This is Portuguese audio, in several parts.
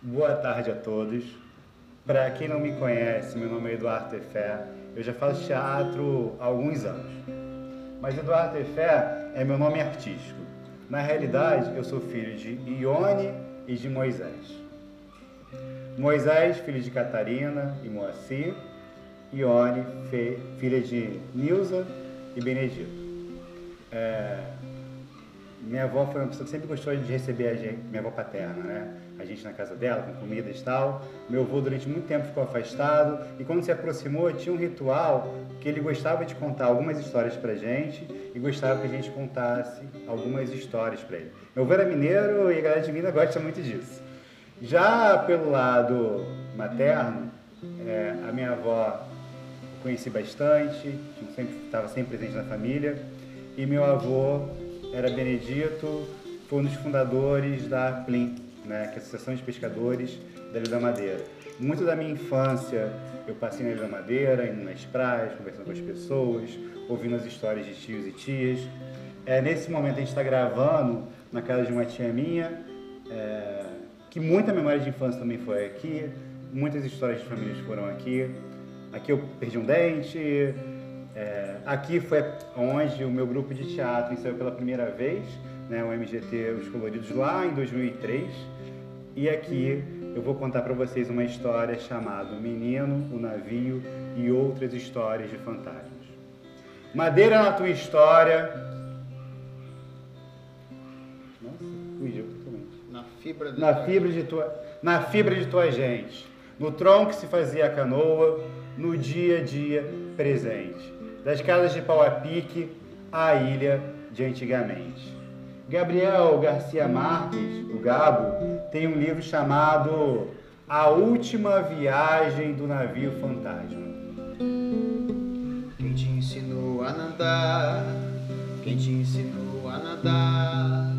Boa tarde a todos. Para quem não me conhece, meu nome é Eduardo Tefé. Eu já faço teatro há alguns anos. Mas Eduardo Tefé é meu nome artístico. Na realidade, eu sou filho de Ione e de Moisés. Moisés, filho de Catarina e Moacir. Ione, filha de Nilza e Benedito. É, minha avó foi uma pessoa que sempre gostou de receber a gente, minha avó paterna, né? A gente na casa dela, com comidas e tal. Meu avô durante muito tempo ficou afastado e quando se aproximou tinha um ritual que ele gostava de contar algumas histórias pra gente e gostava que a gente contasse algumas histórias para ele. Meu avô era mineiro e a galera de Minas gosta muito disso. Já pelo lado materno, é, a minha avó conheci bastante, estava sempre presente na família e meu avô era Benedito, foi um dos fundadores da PLIM, né, que é a Associação de Pescadores da Ilha da Madeira. Muito da minha infância eu passei na Ilha da Madeira, indo nas praias, conversando com as pessoas, ouvindo as histórias de tios e tias. É, nesse momento a gente está gravando na casa de uma tia minha, é, que muita memória de infância também foi aqui, muitas histórias de famílias foram aqui. Aqui eu perdi um dente, é, aqui foi onde o meu grupo de teatro ensaiou pela primeira vez, né, o MGT Os Coloridos, lá em 2003. E aqui eu vou contar para vocês uma história chamada O Menino, o Navio e Outras Histórias de Fantasmas. Madeira na tua história. Nossa, fugiu totalmente. Na fibra, na fibra de tua, na fibra de tua gente. No tronco se fazia a canoa, no dia a dia presente das casas de pau a pique à ilha de antigamente. Gabriel Garcia Marques, o Gabo, tem um livro chamado A Última Viagem do Navio Fantasma. Quem te ensinou a nadar? Quem te ensinou a nadar?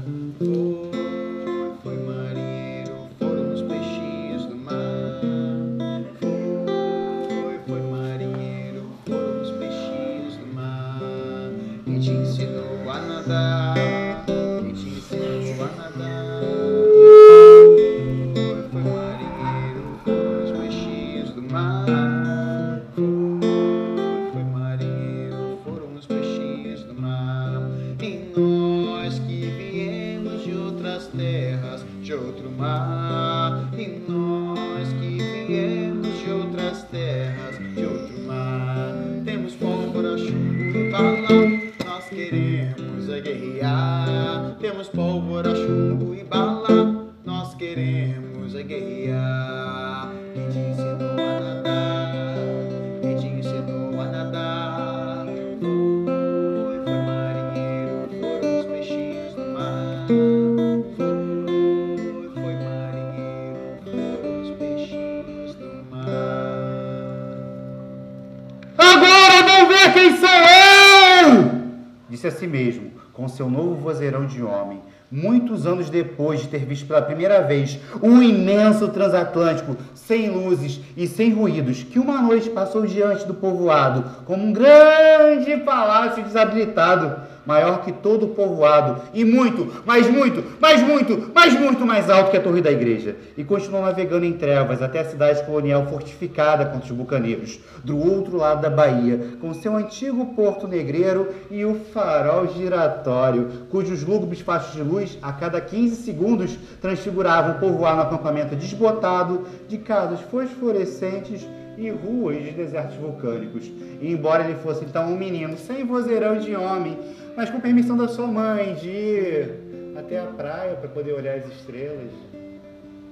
De homem, muitos anos depois de ter visto pela primeira vez um imenso transatlântico sem luzes e sem ruídos, que uma noite passou diante do povoado como um grande palácio desabilitado maior que todo o povoado, e muito, mas muito, mas muito, mas muito mais alto que a torre da igreja, e continuou navegando em trevas até a cidade colonial fortificada contra os bucaneiros, do outro lado da Bahia, com seu antigo porto negreiro e o farol giratório, cujos lúgubres fachos de luz a cada 15 segundos transfiguravam o povoado no acampamento desbotado de casas fosforescentes e ruas de desertos vulcânicos. E embora ele fosse então um menino sem vozeirão de homem, mas com permissão da sua mãe de ir até a praia para poder olhar as estrelas,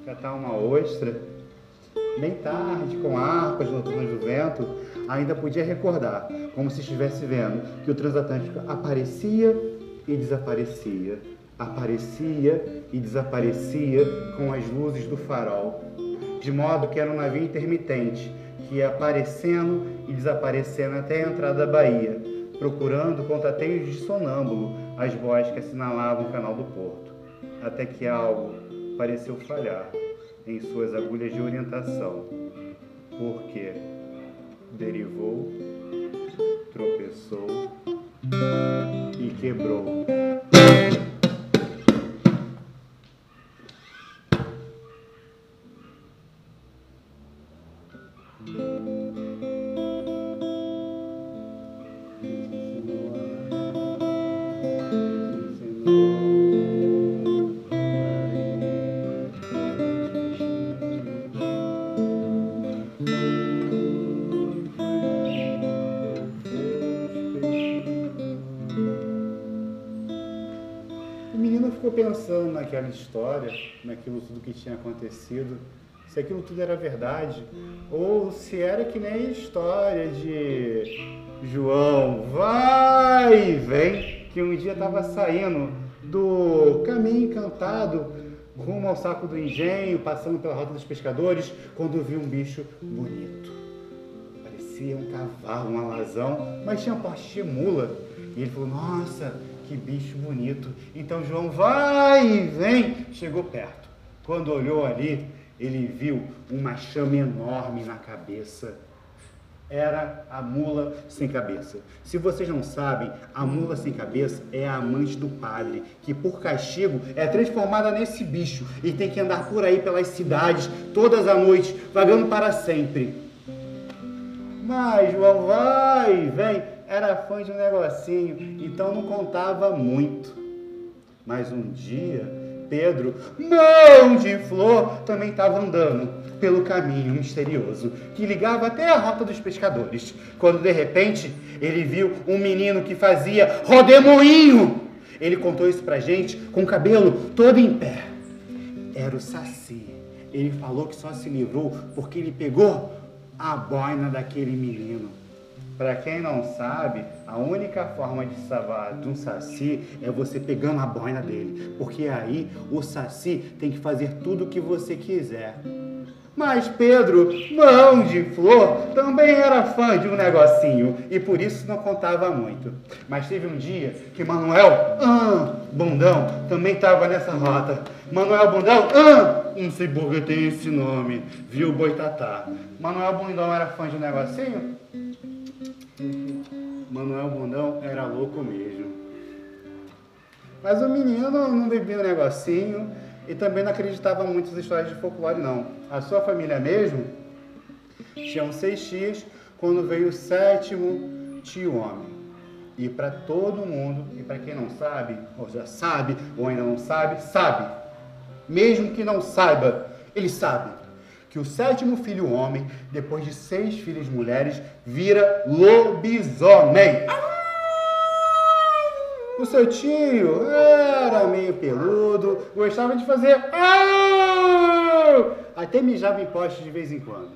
catar uma ostra, bem tarde, com harpas noturnas do vento, ainda podia recordar, como se estivesse vendo, que o transatlântico aparecia e desaparecia, aparecia e desaparecia com as luzes do farol, de modo que era um navio intermitente que ia aparecendo e desaparecendo até a entrada da Bahia, procurando contateios de sonâmbulo as vozes que assinalavam o canal do porto, até que algo pareceu falhar em suas agulhas de orientação, porque derivou, tropeçou e quebrou. Pensando naquela história, naquilo tudo que tinha acontecido, se aquilo tudo era verdade, ou se era que nem a história de João vai e vem, que um dia estava saindo do caminho encantado rumo ao saco do engenho, passando pela rota dos pescadores, quando viu um bicho bonito. Parecia um cavalo, um alazão, mas tinha porte de mula. E ele falou: Nossa, que bicho bonito. Então João vai e vem, chegou perto. Quando olhou ali, ele viu uma chama enorme na cabeça. Era a mula sem cabeça. Se vocês não sabem, a mula sem cabeça é a amante do padre, que por castigo é transformada nesse bicho e tem que andar por aí pelas cidades, todas as noites, vagando para sempre. Mas João vai e vem, era fã de um negocinho, então não contava muito. Mas um dia, Pedro, mão de flor, também estava andando pelo caminho misterioso que ligava até a rota dos pescadores, quando de repente ele viu um menino que fazia rodemoinho. Ele contou isso pra gente com o cabelo todo em pé. Era o Saci. Ele falou que só se livrou porque ele pegou a boina daquele menino. Para quem não sabe, a única forma de salvar de um saci é você pegando a boina dele, porque aí o saci tem que fazer tudo o que você quiser. Mas Pedro, mão de flor, também era fã de um negocinho e por isso não contava muito. Mas teve um dia que Manuel ah, Bundão também estava nessa rota. Manuel Bundão, ah, não sei tem esse nome, viu Boitatá. Manuel Bundão era fã de um negocinho? Manuel Bundão era louco mesmo. Mas o menino não bebia um negocinho e também não acreditava muito nas histórias de folclore, não. A sua família mesmo tinham seis tias quando veio o sétimo tio homem. E para todo mundo, e para quem não sabe, ou já sabe, ou ainda não sabe, sabe. Mesmo que não saiba, ele sabe que o sétimo filho homem, depois de seis filhas mulheres, vira lobisomem. O seu tio era meio peludo, gostava de fazer. Até mijava em poste de vez em quando.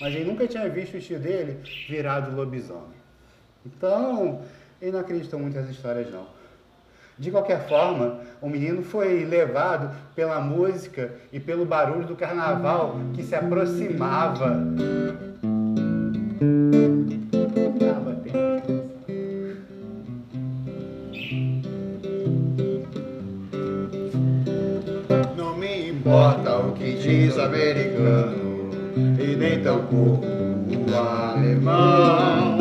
Mas ele nunca tinha visto o tio dele virado lobisomem. Então, ele não acreditou muito nas histórias, não. De qualquer forma, o menino foi levado pela música e pelo barulho do carnaval que se aproximava. Não me importa o que diz americano e nem tampouco o alemão.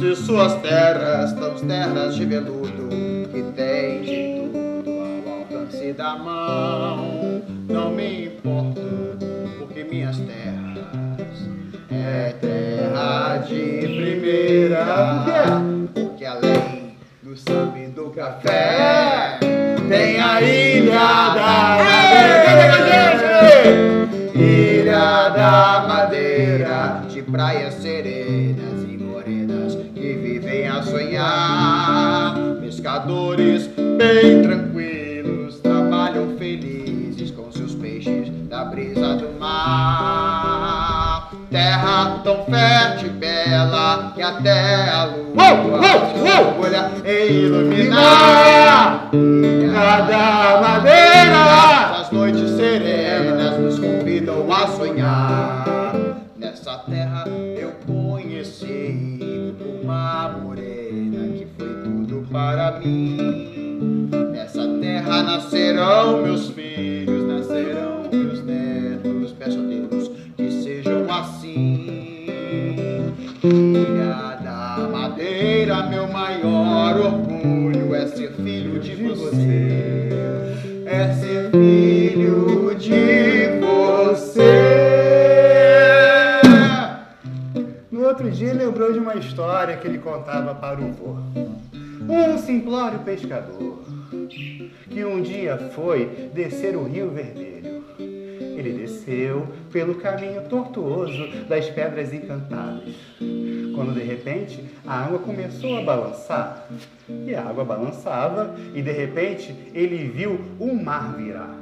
Se suas terras são terras de veludo que tem de tudo ao alcance da mão, não me importa porque minhas terras é Porque além do samba e do café tem a ilha da Madeira. Ilha da Madeira, de praias serenas para mim. Nessa terra nascerão meus filhos, nascerão meus netos. Peço a Deus que sejam assim. Ilha da Madeira, meu maior orgulho é ser filho de você. É ser filho de você. No outro dia lembrou de uma história que ele contava para o vô. Simplório pescador que um dia foi descer o Rio Vermelho. Ele desceu pelo caminho tortuoso das pedras encantadas. quando de repente a água começou a balançar. E a água balançava e de repente ele viu o mar virar.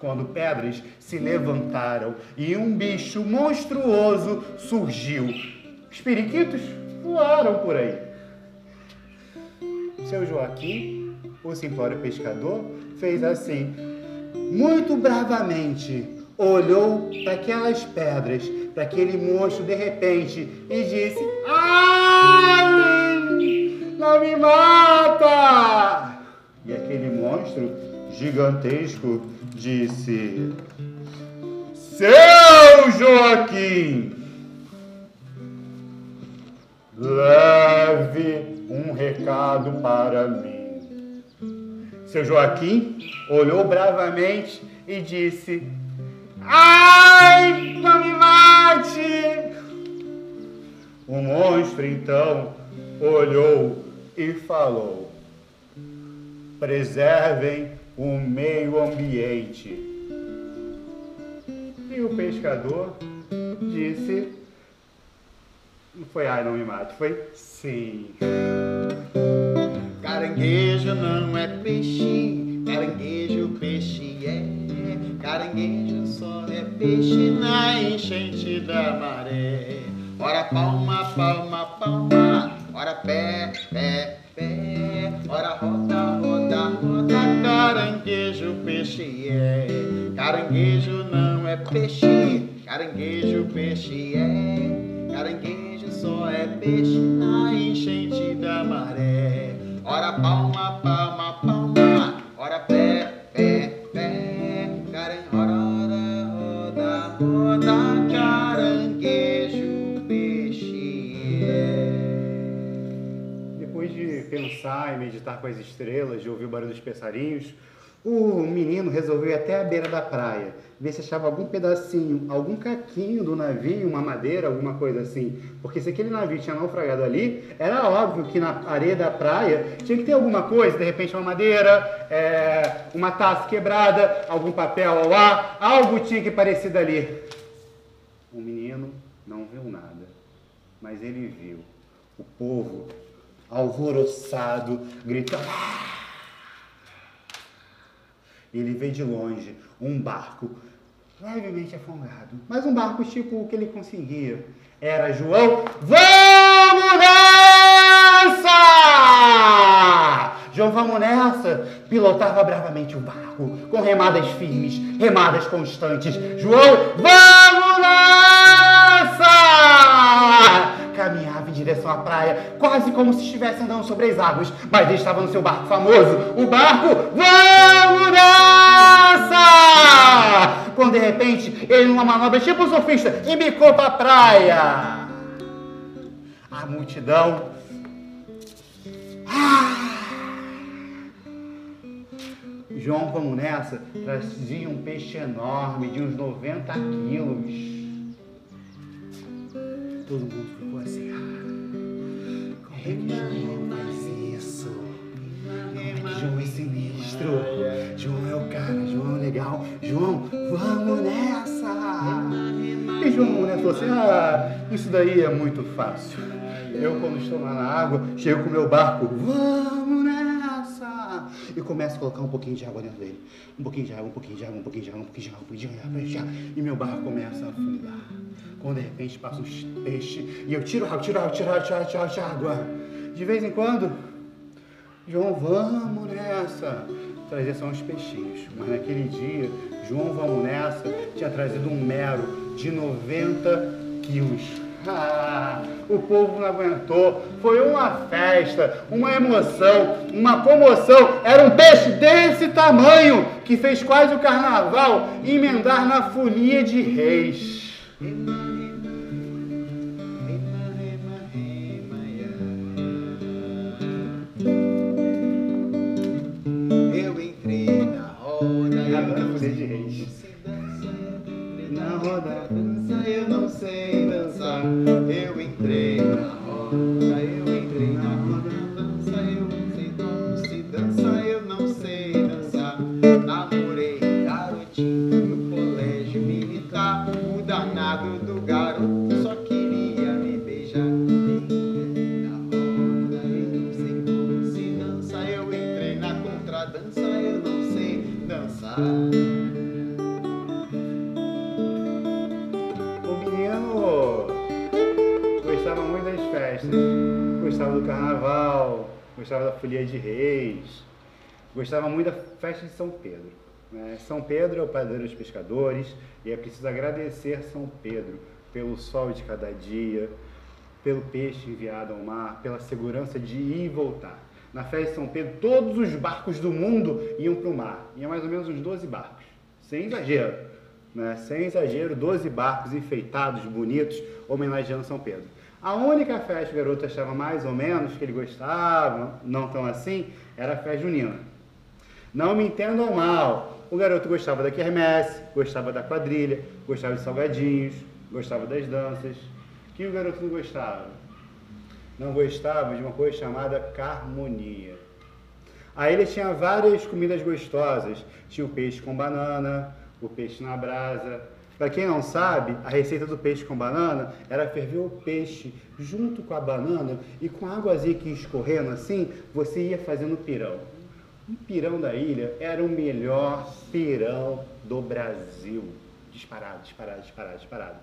Quando pedras se levantaram e um bicho monstruoso surgiu. Os periquitos voaram por aí. Seu Joaquim, o simplório pescador, fez assim, muito bravamente, olhou para aquelas pedras, para aquele monstro de repente e disse: Ai! Não me mata! E aquele monstro gigantesco disse: Seu Joaquim, leve um recado para mim. Seu Joaquim olhou bravamente e disse: Ai, não me mate! O monstro então olhou e falou: Preservem o meio ambiente. E o pescador disse: Não foi ai, não me mate, foi sim. Caranguejo não é peixe, caranguejo peixe é. Caranguejo só é peixe na enchente da maré. Ora palma, palma, palma, ora pé, pé, pé, ora roda, roda, roda. Caranguejo peixe é. Caranguejo não é peixe, caranguejo peixe é. Só é peixe na enchente da maré. Ora palma, palma, palma, ora pé, pé, pé, caran, ora, ora, roda, roda, caranguejo, peixe é. Depois de pensar e meditar com as estrelas, de ouvir o barulho dos passarinhos, o menino resolveu ir até a beira da praia, ver se achava algum pedacinho, algum caquinho do navio, uma madeira, alguma coisa assim. Porque se aquele navio tinha naufragado ali, era óbvio que na areia da praia tinha que ter alguma coisa, de repente uma madeira, é, uma taça quebrada, algum papel ao ar, algo tinha que parecer dali. O menino não viu nada, mas ele viu o povo alvoroçado, gritando. Ele vê de longe um barco levemente afogado, mas um barco tipo o que ele conseguia. Era João. Vamos nessa! João, vamos nessa! Pilotava bravamente o barco, com remadas firmes, remadas constantes. João, vamos nessa! Direção à praia, quase como se estivesse andando sobre as águas, mas ele estava no seu barco famoso, o barco Vamos nessa! Quando de repente ele, numa manobra tipo surfista, embicou para a praia. A multidão. Ah! João, vamos nessa, trazia um peixe enorme de uns 90 quilos. Todo mundo ficou assim. Faz isso? É João é sinistro? João é o cara, João é legal. João, vamos nessa! E João né, falou assim: Ah, isso daí é muito fácil. Eu, quando estou lá na água, chego com meu barco, vamos! E começo a colocar um pouquinho de água dentro dele. Um pouquinho de água, um pouquinho de água, um pouquinho de água, um pouquinho de água, um pouquinho de água, um pouquinho de água. E meu barco começa a afundar. Quando de repente passa uns peixes e eu tiro água, tiro água, tiro água, tiro água, tiro água, tiro água. De vez em quando, João, vamos nessa. Trazia só uns peixinhos. Mas naquele dia, João, vamos nessa, tinha trazido um mero de 90 quilos. Ah, o povo não aguentou. Foi uma festa, uma emoção, uma comoção. Era um peixe desse tamanho que fez quase o carnaval emendar na folia de reis. Eu entrei na roda, eu não sei de reis. Na roda, dança, eu gostava muito da festa de São Pedro. Né? São Pedro é o padroeiro dos pescadores e é preciso agradecer São Pedro pelo sol de cada dia, pelo peixe enviado ao mar, pela segurança de ir e voltar. Na festa de São Pedro, todos os barcos do mundo iam para o mar. Iam mais ou menos uns 12 barcos, sem exagero. Né? Sem exagero, 12 barcos enfeitados, bonitos, homenageando São Pedro. A única festa que o garoto achava mais ou menos, que ele gostava, não tão assim, era a festa junina. Não me entendam mal, o garoto gostava da quermesse, gostava da quadrilha, gostava de salgadinhos, gostava das danças. O que o garoto não gostava? Não gostava de uma coisa chamada carmonia. Aí ele tinha várias comidas gostosas. Tinha o peixe com banana, o peixe na brasa. Para quem não sabe, a receita do peixe com banana era ferver o peixe junto com a banana e com a águazinha que escorrendo assim, você ia fazendo pirão. O pirão da ilha era o melhor pirão do Brasil. Disparado, disparado, disparado, disparado.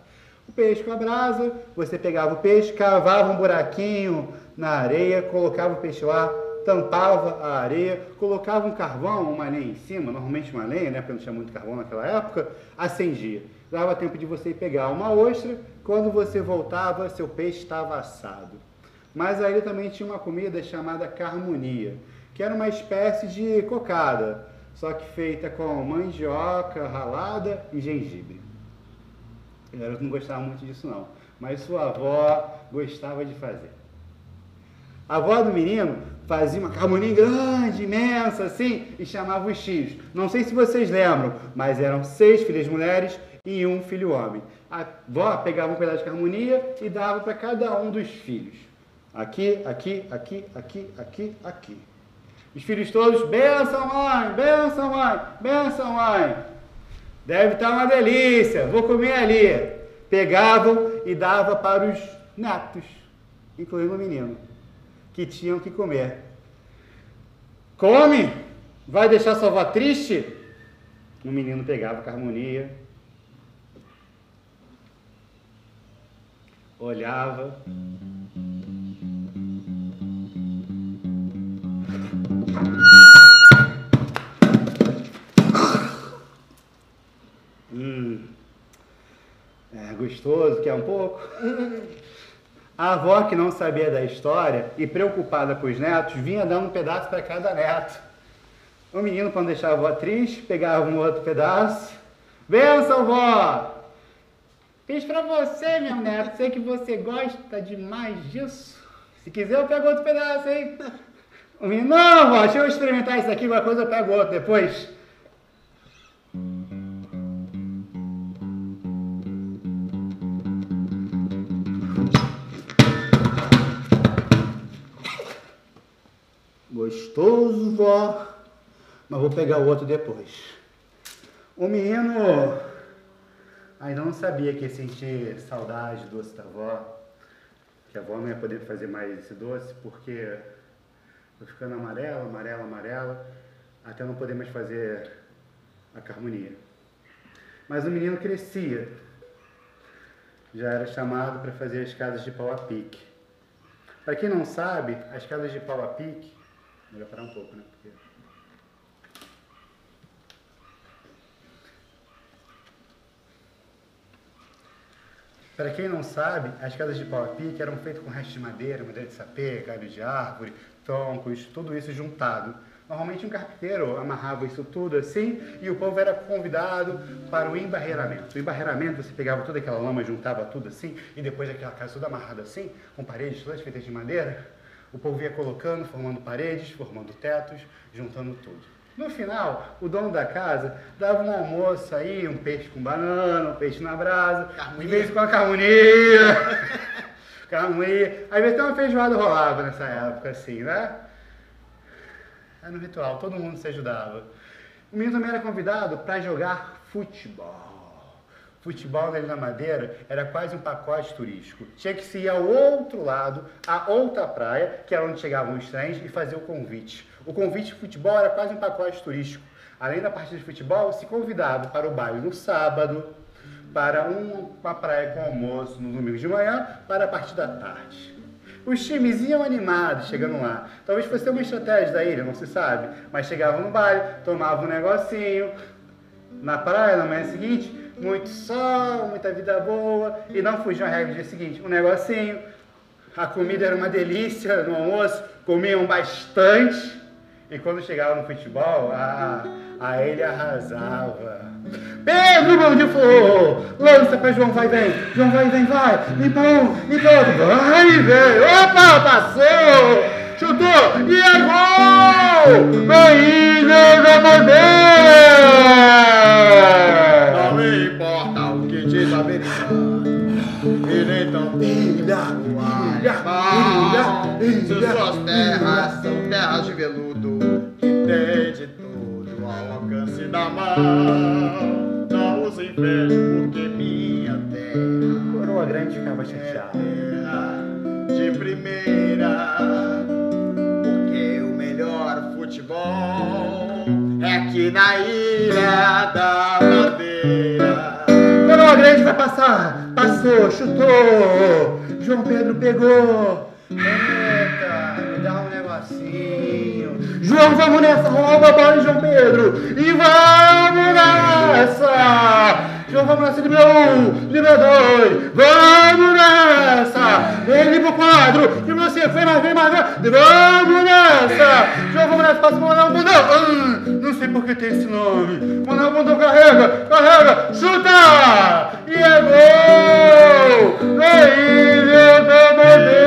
O peixe com a brasa, você pegava o peixe, cavava um buraquinho na areia, colocava o peixe lá, tampava a areia, colocava um carvão, uma lenha em cima, normalmente uma lenha, né, porque não tinha muito carvão naquela época, acendia. Dava tempo de você pegar uma ostra, quando você voltava, seu peixe estava assado. Mas aí também tinha uma comida chamada carmonia que era uma espécie de cocada, só que feita com mandioca ralada e gengibre. Eu não gostava muito disso não, mas sua avó gostava de fazer. A avó do menino fazia uma carmoninha grande, imensa, assim, e chamava os tios. Não sei se vocês lembram, mas eram seis filhas mulheres e um filho homem. A avó pegava um pedaço de carmonia e dava para cada um dos filhos. Aqui, aqui, aqui, aqui, aqui, aqui. Os filhos todos, benção mãe, benção mãe, benção mãe. Deve estar uma delícia, vou comer ali. Pegavam e dava para os netos, incluindo o menino, que tinham que comer. Come, vai deixar sua avó triste? O menino pegava com harmonia, olhava. Hum, é gostoso, quer um pouco? A avó, que não sabia da história e preocupada com os netos, vinha dando um pedaço para cada neto. O menino, quando deixava a avó triste, pegava um outro pedaço. Benção, vó! Fiz para você, meu neto. Sei que você gosta demais disso. Se quiser, eu pego outro pedaço, hein? O menino, não, vó, deixa eu experimentar isso aqui, qualquer coisa eu pego outro depois. Gostoso, vó, mas vou pegar o outro depois. O menino ainda não sabia que ia sentir saudade do doce da avó, que a avó não ia poder fazer mais esse doce, porque foi ficando amarela, amarela, amarela, até não poder mais fazer a carmonia. Mas o menino crescia, já era chamado para fazer as casas de pau a pique. Para quem não sabe, as casas de pau a pique, melhor parar um pouco, né? Porque... Para quem não sabe, as casas de pau a pique eram feitas com restos de madeira, madeira de sapê, galho de árvore, troncos, tudo isso juntado. Normalmente um carpinteiro amarrava isso tudo assim e o povo era convidado para o embarreiramento. O embarreiramento, você pegava toda aquela lama, juntava tudo assim e depois daquela casa toda amarrada assim, com paredes todas feitas de madeira, o povo ia colocando, formando paredes, formando tetos, juntando tudo. No final, o dono da casa dava um almoço aí, um peixe com banana, um peixe na brasa, Carmonia. de vez com a carmonia. carmonia. Às vezes até uma feijoada rolava nessa época, assim, né? Era no ritual, todo mundo se ajudava. O menino também era convidado para jogar futebol. Futebol na Ilha da Madeira era quase um pacote turístico. Tinha que se ir ao outro lado, a outra praia, que era onde chegavam os trens, e fazer o convite. O convite de futebol era quase um pacote turístico. Além da partida de futebol, se convidava para o baile no sábado, para um- uma praia com almoço no domingo de manhã, para a partir da tarde. Os times iam animados chegando lá. Talvez fosse uma estratégia da ilha, não se sabe. Mas chegavam no baile, tomavam um negocinho. Na praia, na manhã seguinte, muito sol, muita vida boa. E não fugiam a regra do dia seguinte. Um negocinho. A comida era uma delícia no almoço, comiam bastante. E quando chegava no futebol, a, a ele arrasava. Pedro, mão de flor! Lança pra João, vai, vem! João, vai, vem, vai! Limpa um, limpa outro, vai, vem! Opa, passou! Chutou! E é gol! Ilha da Madeira! Ilha, ilha, ilha, Se ilha, suas terras são terras de veludo Que tem de tudo ao alcance da mão Não os invejo porque minha terra Coroa grande ficava é chateada. terra de primeira. Porque o melhor futebol é aqui na Ilha da chutou! João Pedro pegou! Eita, me dá um negocinho! João, vamos nessa! Rouba a bola de João Pedro! E vamos nessa! João, nessa, libra um, libra dois, vamos nessa! Ele pro quadro, e você, vem mais, vem mais, vem, vamos nessa! João, nessa, passa o Manuel Bundão! Hum, não sei por que tem esse nome. Manuel Bundão carrega, carrega, chuta! E é gol! Na Ilha da Ilha Madeira!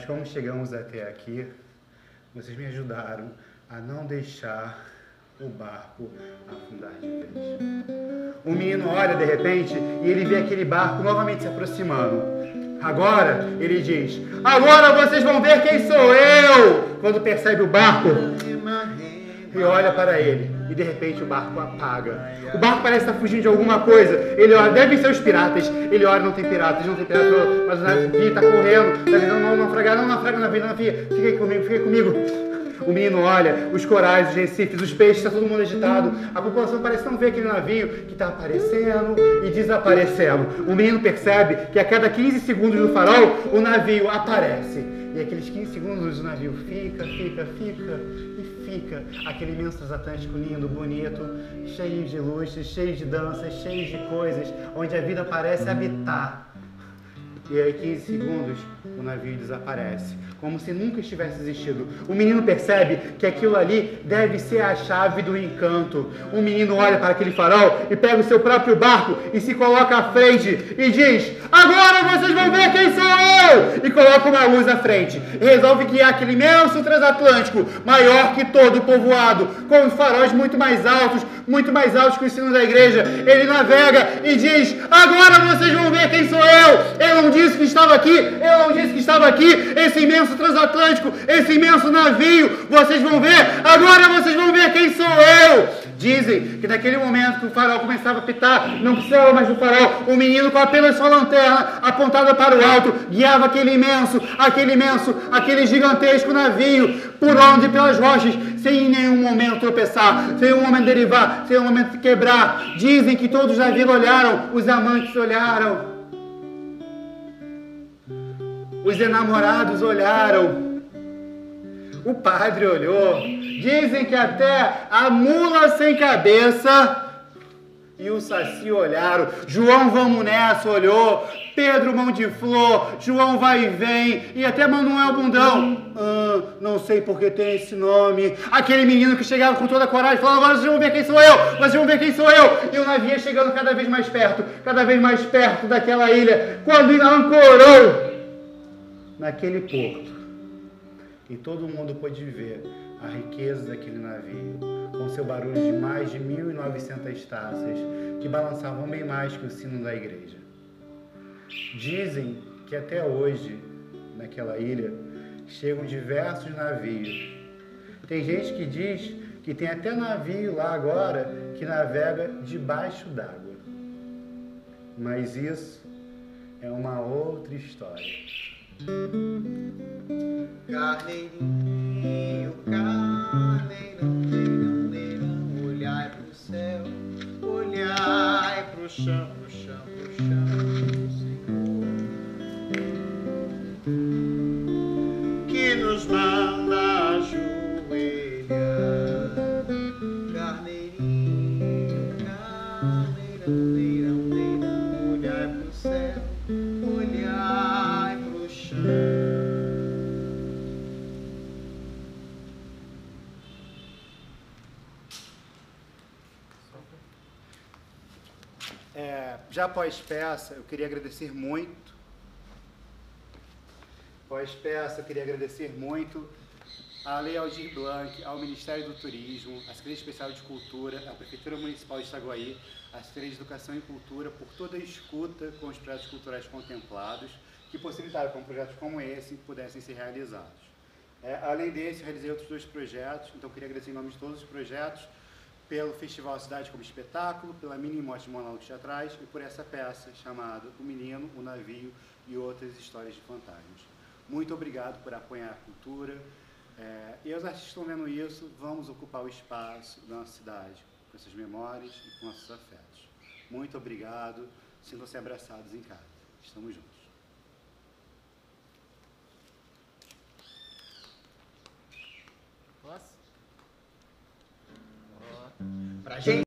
Mas como chegamos até aqui, vocês me ajudaram a não deixar o barco afundar de vez. O menino olha de repente e ele vê aquele barco novamente se aproximando. Agora ele diz: Agora vocês vão ver quem sou eu! Quando percebe o barco, e olha para ele e de repente o barco apaga. O barco parece estar fugindo de alguma coisa. Ele olha, devem ser os piratas. Ele olha, não tem piratas, não tem piratas, mas o navio está correndo. Tá dizendo, não, não naufragar, não naufraga na vida, não fica, fica aí comigo, fica aí comigo. O menino olha, os corais, os recifes, os peixes, está todo mundo agitado. A população parece não ver aquele navio que está aparecendo e desaparecendo. O menino percebe que a cada 15 segundos no farol, o navio aparece. E aqueles 15 segundos o navio fica, fica, fica e fica. Aquele imenso transatlântico lindo, bonito, cheio de luzes, cheio de danças, cheio de coisas, onde a vida parece habitar. E aí, 15 segundos, o navio desaparece, como se nunca estivesse existido. O menino percebe que aquilo ali deve ser a chave do encanto. O menino olha para aquele farol e pega o seu próprio barco e se coloca à frente e diz: Agora vocês vão ver quem sou eu! E coloca uma luz à frente. E resolve guiar aquele imenso transatlântico, maior que todo o povoado, com faróis muito mais altos, muito mais altos que o sino da igreja. Ele navega e diz: Agora vocês vão ver quem sou eu! Eu não disse que estava aqui, eu não disse que estava aqui, esse imenso transatlântico, esse imenso navio, vocês vão ver, agora vocês vão ver quem sou eu! Dizem que naquele momento que o farol começava a pitar, não precisava mais do farol, o menino com apenas sua lanterna apontada para o alto, guiava aquele imenso, aquele imenso, aquele gigantesco navio, por onde pelas rochas, sem em nenhum momento tropeçar, sem um momento derivar, sem um momento quebrar. Dizem que todos os navios olharam, os amantes olharam, os enamorados olharam. O padre olhou. Dizem que até a mula sem cabeça e o Saci olharam. João, vamos nessa, olhou. Pedro, mão de flor. João vai e vem. E até Manuel Bundão. Ah, não sei porque tem esse nome. Aquele menino que chegava com toda a coragem, falando: agora vocês vão ver quem sou eu. Vocês vão ver quem sou eu. E o navio chegando cada vez mais perto, cada vez mais perto daquela ilha. Quando ancorou naquele porto. E todo mundo pôde ver a riqueza daquele navio, com seu barulho de mais de 1.900 taças, que balançavam bem mais que o sino da igreja. Dizem que até hoje, naquela ilha, chegam diversos navios. Tem gente que diz que tem até navio lá agora que navega debaixo d'água. Mas isso é uma outra história. Carneirinho, carneirão, leirão, leirão, olhai pro céu, olhai pro chão, pós-peça, eu queria agradecer muito. Pós-peça, eu queria agradecer muito à Lei Aldir Blanc, ao Ministério do Turismo, à Secretaria Especial de Cultura, à Prefeitura Municipal de Itaguaí, à Secretaria de Educação e Cultura por toda a escuta com os projetos culturais contemplados, que possibilitaram que projetos como esse pudessem ser realizados. É, além desse, realizei outros dois projetos, então queria agradecer em nome de todos os projetos, pelo Festival Cidade como Espetáculo, pela mini mostra de monólogos teatrais e por essa peça chamada O Menino, o Navio e Outras Histórias de Fantasmas. Muito obrigado por apoiar a cultura. É, e os artistas estão vendo isso, vamos ocupar o espaço da nossa cidade com essas memórias e com nossos afetos. Muito obrigado. Sintam-se abraçados em casa. Estamos juntos. Pra gente.